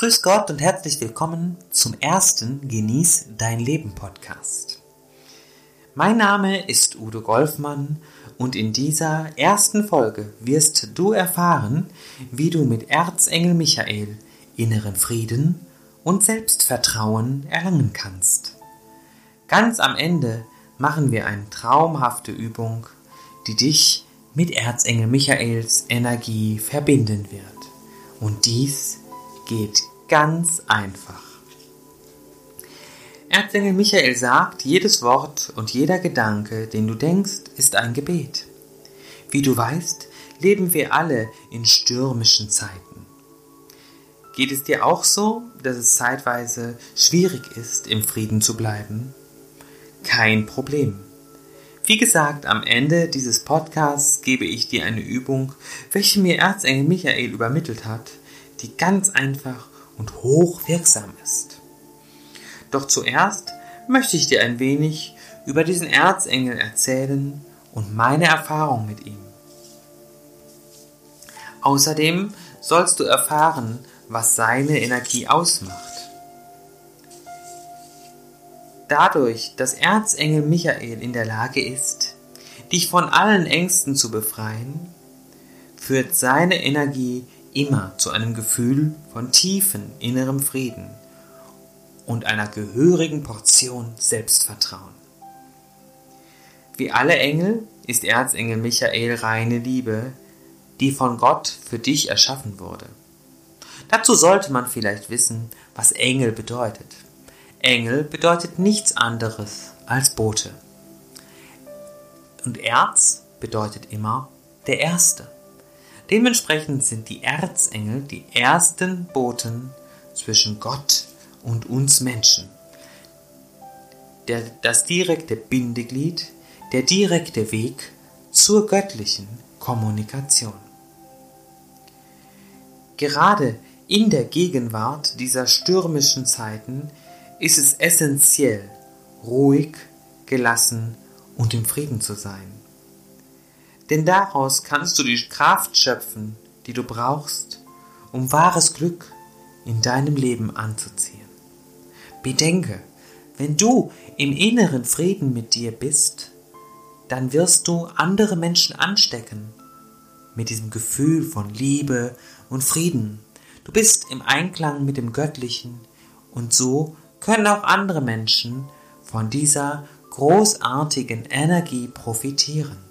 Grüß Gott und herzlich willkommen zum ersten Genieß dein Leben Podcast. Mein Name ist Udo Golfmann und in dieser ersten Folge wirst du erfahren, wie du mit Erzengel Michael inneren Frieden und Selbstvertrauen erlangen kannst. Ganz am Ende machen wir eine traumhafte Übung, die dich mit Erzengel Michaels Energie verbinden wird. Und dies geht ganz einfach. Erzengel Michael sagt, jedes Wort und jeder Gedanke, den du denkst, ist ein Gebet. Wie du weißt, leben wir alle in stürmischen Zeiten. Geht es dir auch so, dass es zeitweise schwierig ist, im Frieden zu bleiben? Kein Problem. Wie gesagt, am Ende dieses Podcasts gebe ich dir eine Übung, welche mir Erzengel Michael übermittelt hat, die ganz einfach und hochwirksam ist. Doch zuerst möchte ich dir ein wenig über diesen Erzengel erzählen und meine Erfahrung mit ihm. Außerdem sollst du erfahren, was seine Energie ausmacht. Dadurch, dass Erzengel Michael in der Lage ist, dich von allen Ängsten zu befreien, führt seine Energie immer zu einem Gefühl von tiefem innerem Frieden und einer gehörigen Portion Selbstvertrauen. Wie alle Engel ist Erzengel Michael reine Liebe, die von Gott für dich erschaffen wurde. Dazu sollte man vielleicht wissen, was Engel bedeutet. Engel bedeutet nichts anderes als Bote. Und Erz bedeutet immer der Erste. Dementsprechend sind die Erzengel die ersten Boten zwischen Gott und uns Menschen. Der, das direkte Bindeglied, der direkte Weg zur göttlichen Kommunikation. Gerade in der Gegenwart dieser stürmischen Zeiten ist es essentiell, ruhig, gelassen und im Frieden zu sein. Denn daraus kannst du die Kraft schöpfen, die du brauchst, um wahres Glück in deinem Leben anzuziehen. Bedenke, wenn du im inneren Frieden mit dir bist, dann wirst du andere Menschen anstecken mit diesem Gefühl von Liebe und Frieden. Du bist im Einklang mit dem Göttlichen und so können auch andere Menschen von dieser großartigen Energie profitieren.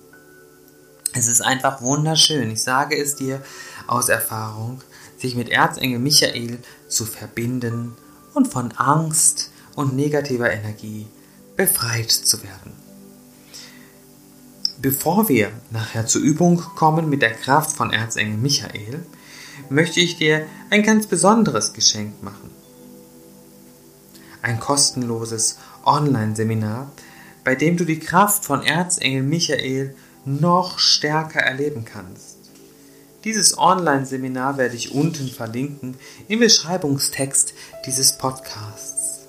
Es ist einfach wunderschön, ich sage es dir aus Erfahrung, sich mit Erzengel Michael zu verbinden und von Angst und negativer Energie befreit zu werden. Bevor wir nachher zur Übung kommen mit der Kraft von Erzengel Michael, möchte ich dir ein ganz besonderes Geschenk machen ein kostenloses Online-Seminar, bei dem du die Kraft von Erzengel Michael noch stärker erleben kannst. Dieses Online-Seminar werde ich unten verlinken im Beschreibungstext dieses Podcasts.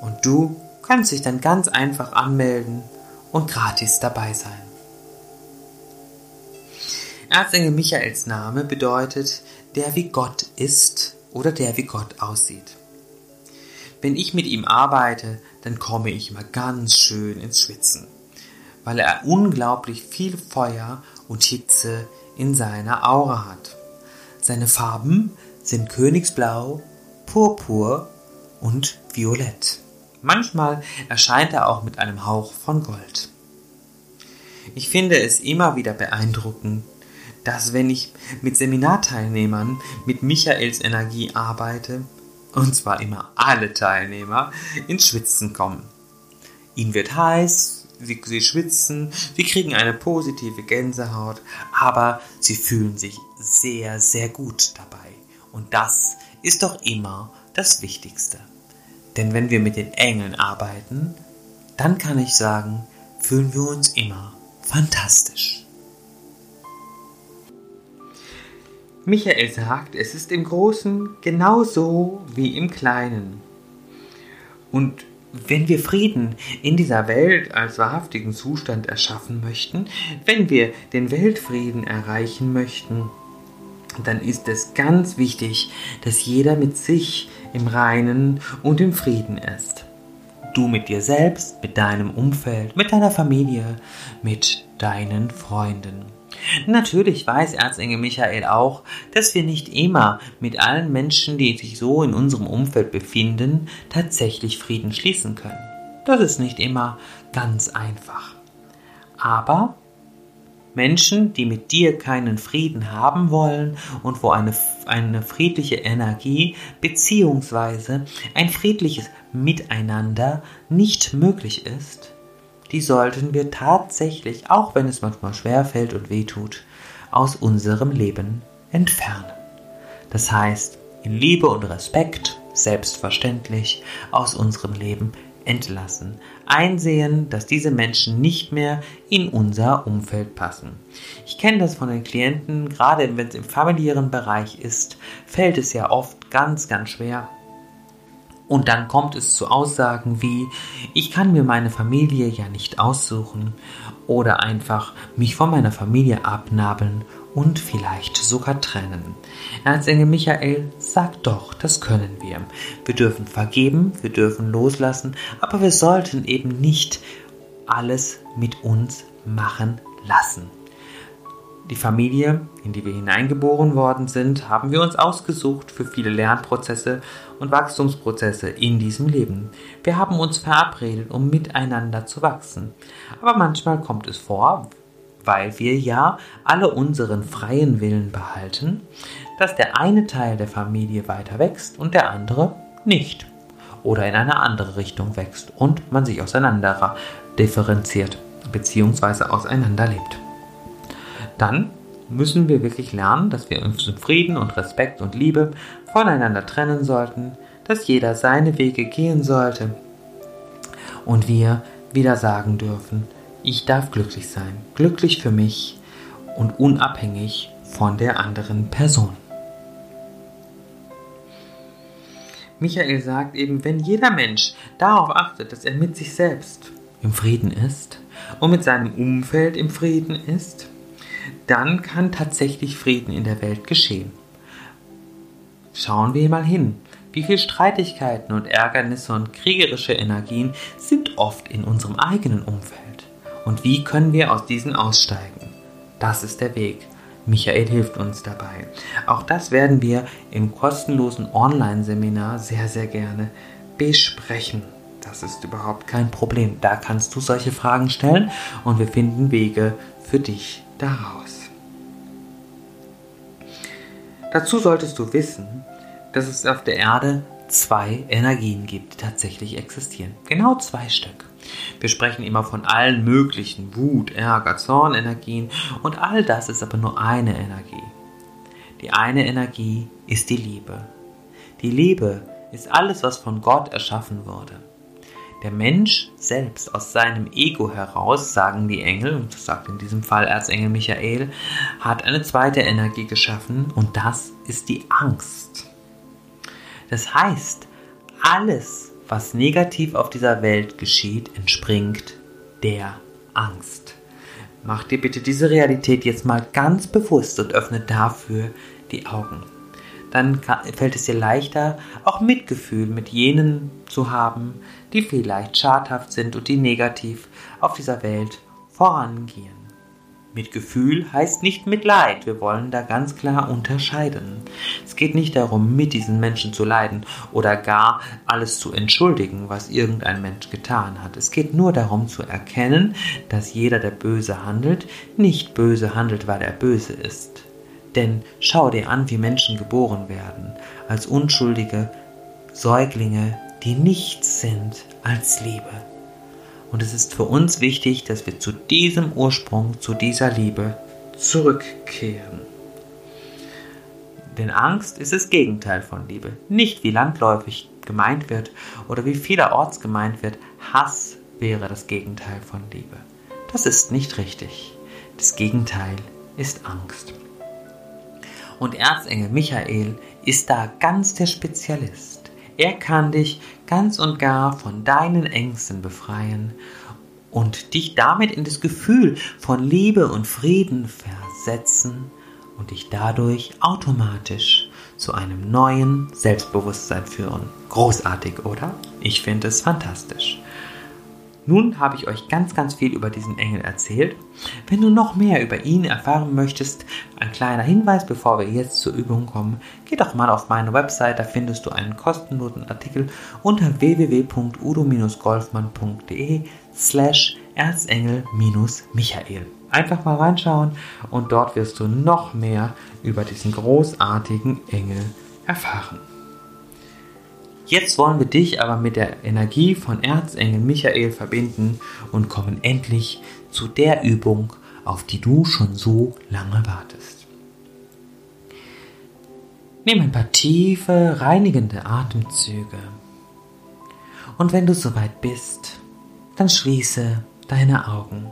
Und du kannst dich dann ganz einfach anmelden und gratis dabei sein. Erzengel Michaels Name bedeutet der wie Gott ist oder der wie Gott aussieht. Wenn ich mit ihm arbeite, dann komme ich immer ganz schön ins Schwitzen, weil er unglaublich viel Feuer und Hitze in seiner Aura hat. Seine Farben sind Königsblau, Purpur und Violett. Manchmal erscheint er auch mit einem Hauch von Gold. Ich finde es immer wieder beeindruckend, dass wenn ich mit Seminarteilnehmern mit Michaels Energie arbeite, und zwar immer alle Teilnehmer, ins Schwitzen kommen. Ihnen wird heiß, sie, sie schwitzen, sie kriegen eine positive Gänsehaut, aber sie fühlen sich sehr, sehr gut dabei. Und das ist doch immer das Wichtigste. Denn wenn wir mit den Engeln arbeiten, dann kann ich sagen, fühlen wir uns immer fantastisch. Michael sagt, es ist im Großen genauso wie im Kleinen. Und wenn wir Frieden in dieser Welt als wahrhaftigen Zustand erschaffen möchten, wenn wir den Weltfrieden erreichen möchten, dann ist es ganz wichtig, dass jeder mit sich im Reinen und im Frieden ist. Du mit dir selbst, mit deinem Umfeld, mit deiner Familie, mit deinen Freunden. Natürlich weiß Erzengel Michael auch, dass wir nicht immer mit allen Menschen, die sich so in unserem Umfeld befinden, tatsächlich Frieden schließen können. Das ist nicht immer ganz einfach. Aber Menschen, die mit dir keinen Frieden haben wollen und wo eine, eine friedliche Energie bzw. ein friedliches Miteinander nicht möglich ist, die sollten wir tatsächlich, auch wenn es manchmal schwer fällt und wehtut, aus unserem Leben entfernen. Das heißt, in Liebe und Respekt, selbstverständlich, aus unserem Leben entlassen. Einsehen, dass diese Menschen nicht mehr in unser Umfeld passen. Ich kenne das von den Klienten, gerade wenn es im familiären Bereich ist, fällt es ja oft ganz, ganz schwer. Und dann kommt es zu Aussagen wie, ich kann mir meine Familie ja nicht aussuchen oder einfach mich von meiner Familie abnabeln und vielleicht sogar trennen. Erzengel Michael sagt doch, das können wir. Wir dürfen vergeben, wir dürfen loslassen, aber wir sollten eben nicht alles mit uns machen lassen. Die Familie, in die wir hineingeboren worden sind, haben wir uns ausgesucht für viele Lernprozesse und Wachstumsprozesse in diesem Leben. Wir haben uns verabredet, um miteinander zu wachsen. Aber manchmal kommt es vor, weil wir ja alle unseren freien Willen behalten, dass der eine Teil der Familie weiter wächst und der andere nicht. Oder in eine andere Richtung wächst und man sich auseinander differenziert bzw. auseinanderlebt. Dann müssen wir wirklich lernen, dass wir uns in Frieden und Respekt und Liebe voneinander trennen sollten, dass jeder seine Wege gehen sollte und wir wieder sagen dürfen, ich darf glücklich sein, glücklich für mich und unabhängig von der anderen Person. Michael sagt eben, wenn jeder Mensch darauf achtet, dass er mit sich selbst im Frieden ist und mit seinem Umfeld im Frieden ist, dann kann tatsächlich Frieden in der Welt geschehen. Schauen wir mal hin. Wie viele Streitigkeiten und Ärgernisse und kriegerische Energien sind oft in unserem eigenen Umfeld? Und wie können wir aus diesen aussteigen? Das ist der Weg. Michael hilft uns dabei. Auch das werden wir im kostenlosen Online-Seminar sehr, sehr gerne besprechen. Das ist überhaupt kein Problem. Da kannst du solche Fragen stellen und wir finden Wege für dich daraus. Dazu solltest du wissen, dass es auf der Erde zwei Energien gibt, die tatsächlich existieren. Genau zwei Stück. Wir sprechen immer von allen möglichen Wut, Ärger, Zornenergien und all das ist aber nur eine Energie. Die eine Energie ist die Liebe. Die Liebe ist alles, was von Gott erschaffen wurde. Der Mensch selbst aus seinem Ego heraus, sagen die Engel, und das sagt in diesem Fall Erzengel Michael, hat eine zweite Energie geschaffen und das ist die Angst. Das heißt, alles, was negativ auf dieser Welt geschieht, entspringt der Angst. Mach dir bitte diese Realität jetzt mal ganz bewusst und öffne dafür die Augen. Dann fällt es dir leichter, auch Mitgefühl mit jenen zu haben, die vielleicht schadhaft sind und die negativ auf dieser Welt vorangehen. Mit Gefühl heißt nicht Mitleid. Wir wollen da ganz klar unterscheiden. Es geht nicht darum, mit diesen Menschen zu leiden oder gar alles zu entschuldigen, was irgendein Mensch getan hat. Es geht nur darum zu erkennen, dass jeder, der böse handelt, nicht böse handelt, weil er böse ist. Denn schau dir an, wie Menschen geboren werden, als unschuldige Säuglinge, die nichts sind als Liebe. Und es ist für uns wichtig, dass wir zu diesem Ursprung, zu dieser Liebe zurückkehren. Denn Angst ist das Gegenteil von Liebe. Nicht wie landläufig gemeint wird oder wie vielerorts gemeint wird, Hass wäre das Gegenteil von Liebe. Das ist nicht richtig. Das Gegenteil ist Angst. Und Erzengel Michael ist da ganz der Spezialist. Er kann dich ganz und gar von deinen Ängsten befreien und dich damit in das Gefühl von Liebe und Frieden versetzen und dich dadurch automatisch zu einem neuen Selbstbewusstsein führen. Großartig, oder? Ich finde es fantastisch. Nun habe ich euch ganz, ganz viel über diesen Engel erzählt. Wenn du noch mehr über ihn erfahren möchtest, ein kleiner Hinweis, bevor wir jetzt zur Übung kommen, geh doch mal auf meine Website, da findest du einen kostenlosen Artikel unter www.udo-golfmann.de slash Erzengel-Michael. Einfach mal reinschauen und dort wirst du noch mehr über diesen großartigen Engel erfahren. Jetzt wollen wir dich aber mit der Energie von Erzengel Michael verbinden und kommen endlich zu der Übung, auf die du schon so lange wartest. Nimm ein paar tiefe, reinigende Atemzüge. Und wenn du soweit bist, dann schließe deine Augen.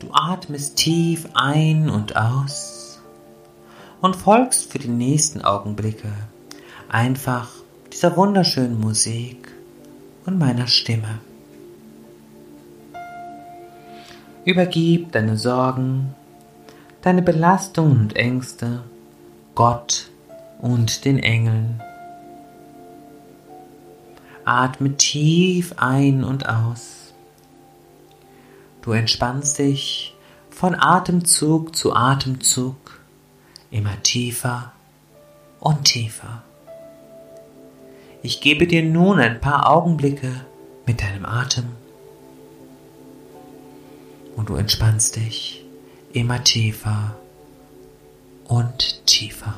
Du atmest tief ein und aus und folgst für die nächsten Augenblicke einfach dieser wunderschönen Musik und meiner Stimme. Übergib deine Sorgen, deine Belastungen und Ängste Gott und den Engeln. Atme tief ein und aus. Du entspannst dich von Atemzug zu Atemzug immer tiefer und tiefer. Ich gebe dir nun ein paar Augenblicke mit deinem Atem und du entspannst dich immer tiefer und tiefer.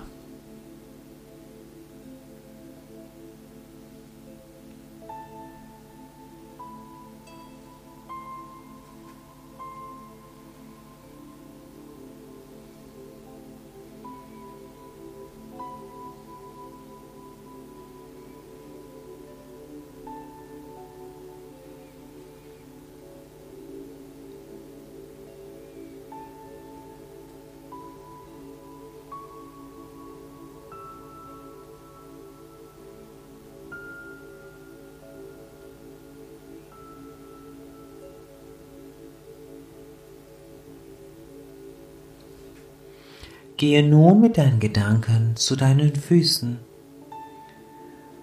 Gehe nun mit deinen Gedanken zu deinen Füßen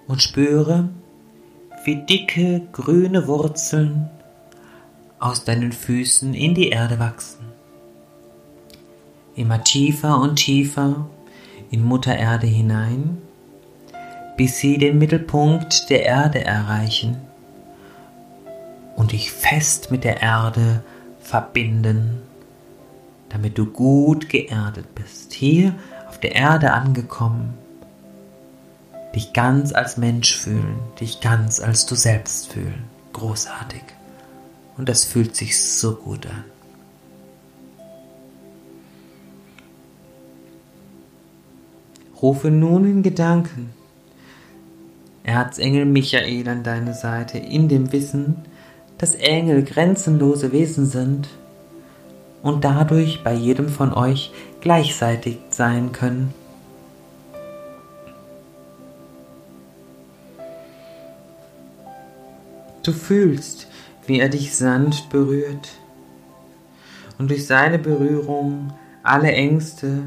und spüre, wie dicke grüne Wurzeln aus deinen Füßen in die Erde wachsen. Immer tiefer und tiefer in Mutter Erde hinein, bis sie den Mittelpunkt der Erde erreichen und dich fest mit der Erde verbinden damit du gut geerdet bist, hier auf der Erde angekommen, dich ganz als Mensch fühlen, dich ganz als du selbst fühlen. Großartig. Und das fühlt sich so gut an. Rufe nun in Gedanken Erzengel Michael an deine Seite in dem Wissen, dass Engel grenzenlose Wesen sind und dadurch bei jedem von euch gleichzeitig sein können. Du fühlst, wie er dich sanft berührt und durch seine Berührung alle Ängste,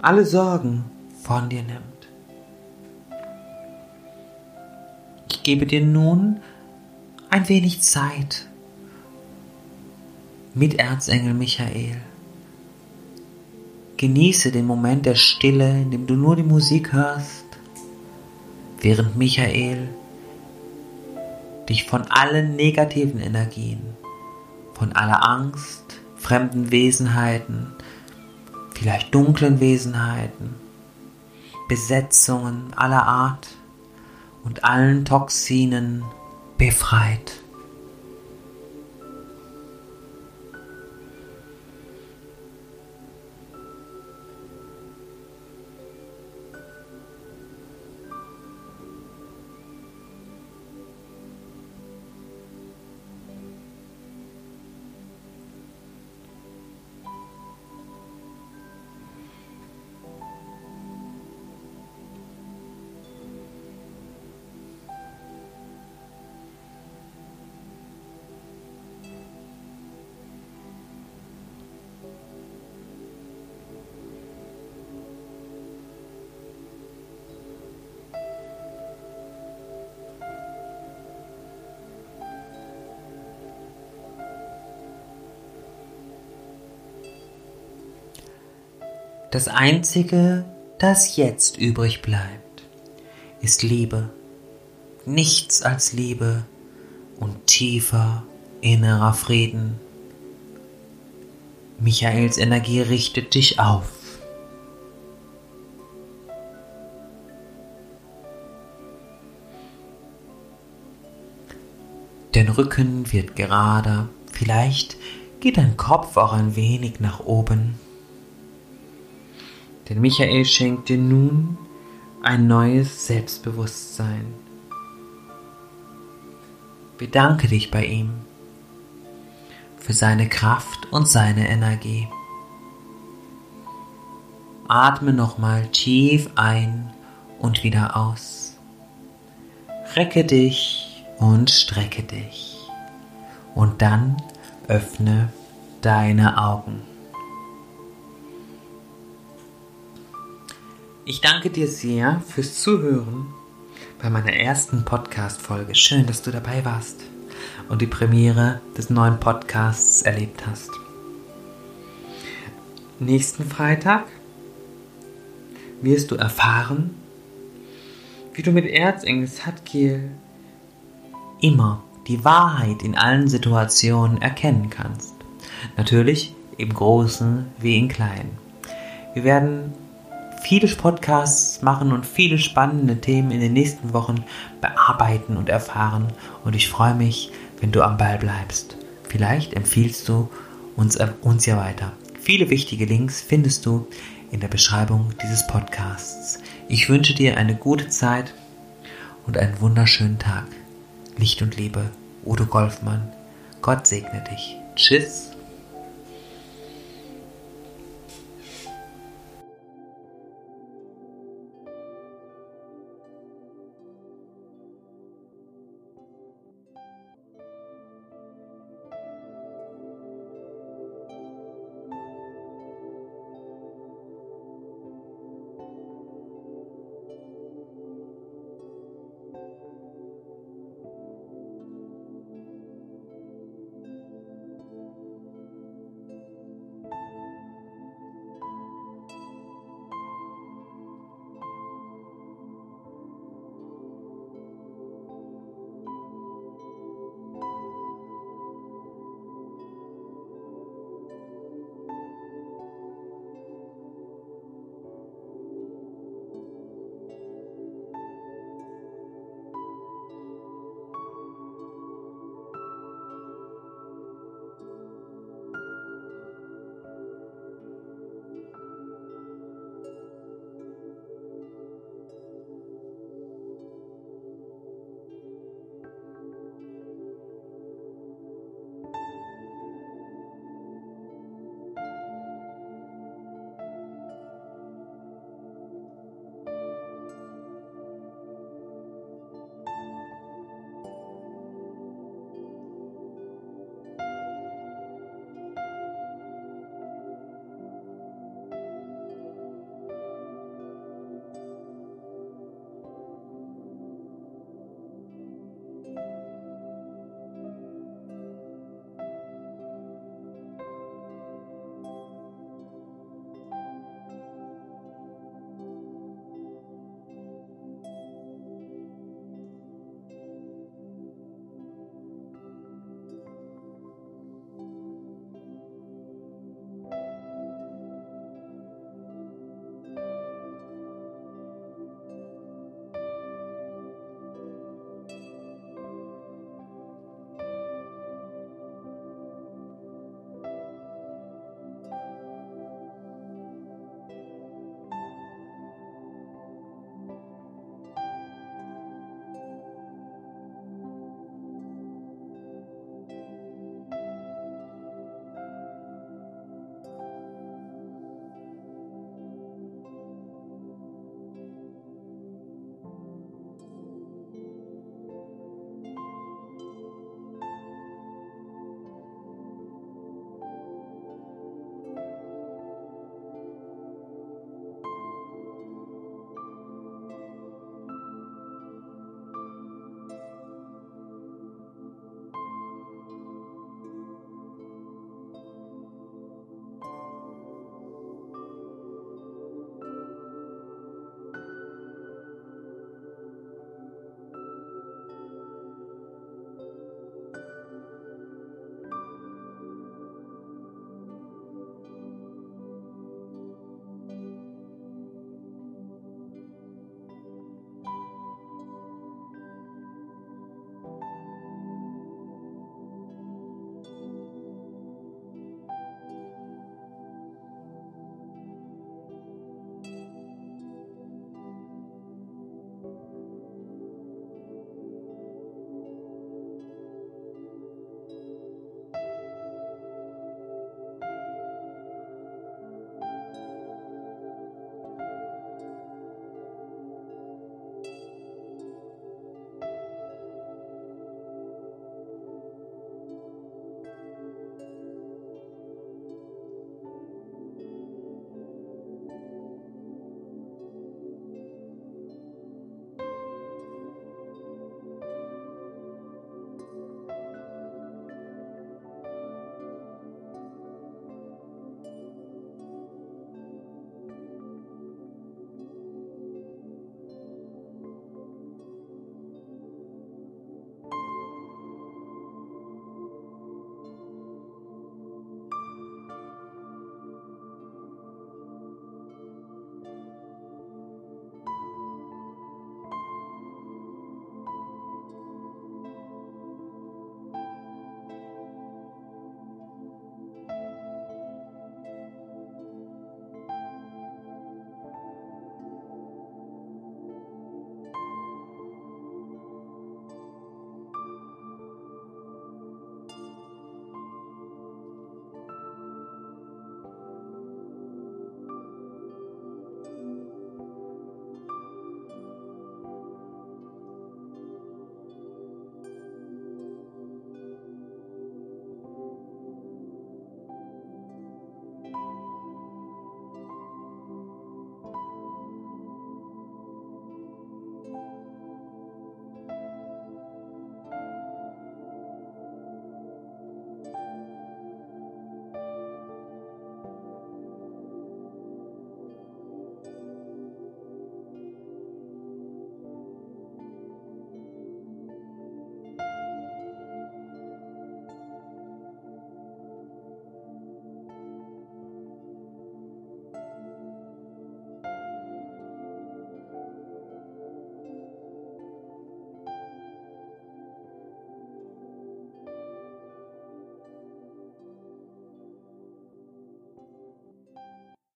alle Sorgen von dir nimmt. Ich gebe dir nun ein wenig Zeit, mit Erzengel Michael. Genieße den Moment der Stille, in dem du nur die Musik hörst, während Michael dich von allen negativen Energien, von aller Angst, fremden Wesenheiten, vielleicht dunklen Wesenheiten, Besetzungen aller Art und allen Toxinen befreit. Das Einzige, das jetzt übrig bleibt, ist Liebe. Nichts als Liebe und tiefer innerer Frieden. Michaels Energie richtet dich auf. Dein Rücken wird gerader, vielleicht geht dein Kopf auch ein wenig nach oben. Denn Michael schenkt dir nun ein neues Selbstbewusstsein. Bedanke dich bei ihm für seine Kraft und seine Energie. Atme nochmal tief ein und wieder aus. Recke dich und strecke dich. Und dann öffne deine Augen. Ich danke dir sehr fürs Zuhören bei meiner ersten Podcast-Folge. Schön, dass du dabei warst und die Premiere des neuen Podcasts erlebt hast. Nächsten Freitag wirst du erfahren, wie du mit Erzengel Satkiel immer die Wahrheit in allen Situationen erkennen kannst. Natürlich im Großen wie im Kleinen. Wir werden viele Podcasts machen und viele spannende Themen in den nächsten Wochen bearbeiten und erfahren. Und ich freue mich, wenn du am Ball bleibst. Vielleicht empfiehlst du uns, äh, uns ja weiter. Viele wichtige Links findest du in der Beschreibung dieses Podcasts. Ich wünsche dir eine gute Zeit und einen wunderschönen Tag. Licht und Liebe, Udo Golfmann. Gott segne dich. Tschüss.